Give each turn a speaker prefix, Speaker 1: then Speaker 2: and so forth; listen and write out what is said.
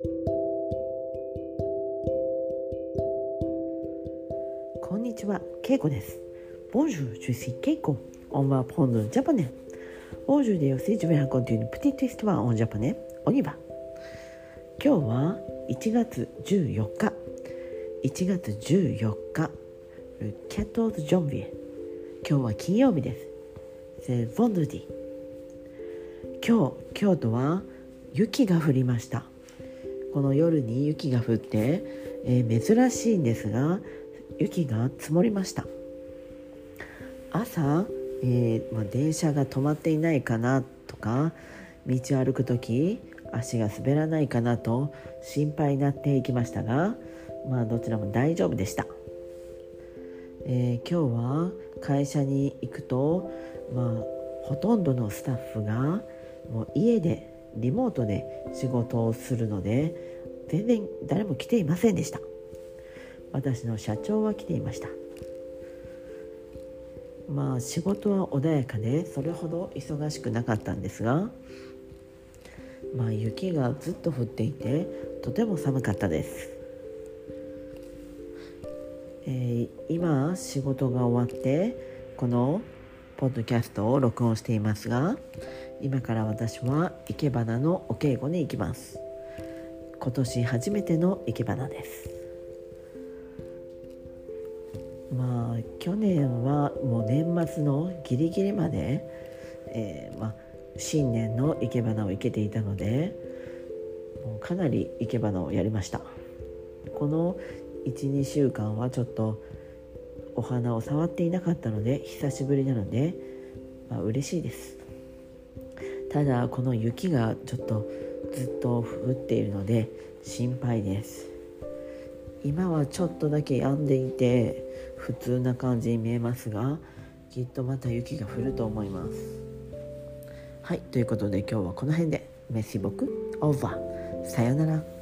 Speaker 1: こんにちは、ケイコです。Bonjour, je suis Keiko. On va apprendre le japonais. Aujourd'hui aussi, je vais raconter une petite histoire en japonais. On y va. 今日は1月14日。1月14日。Le 14 janvier。今日は金曜日です。C'est vendredi。今日、京都は雪が降りました。この夜に雪が降って、えー、珍しいんですが雪が積もりました。朝、えー、まあ、電車が止まっていないかなとか道を歩く時足が滑らないかなと心配になっていきましたが、まあ、どちらも大丈夫でした、えー、今日は会社に行くと、まあ、ほとんどのスタッフがもう家でリモートで仕事をするので全然誰も来ていませんでした。私の社長は来ていました。まあ仕事は穏やかでそれほど忙しくなかったんですがまあ雪がずっと降っていてとても寒かったです、えー、今仕事が終わってこのポッドキャストを録音していますが今から私は生け花のお稽古に行きます。今年初めての生け花です。まあ去年はもう年末のギリギリまで、えー、まあ、新年の生け花を生けていたのでもうかなり生け花をやりました。この12週間はちょっとお花を触っていなかったので久しぶりなので、まあ、嬉しいです。ただこの雪がちょっとずっと降っているので心配です。今はちょっとだけ止んでいて普通な感じに見えますがきっとまた雪が降ると思います。はいということで今日はこの辺で。メシボクオーバー。さよなら。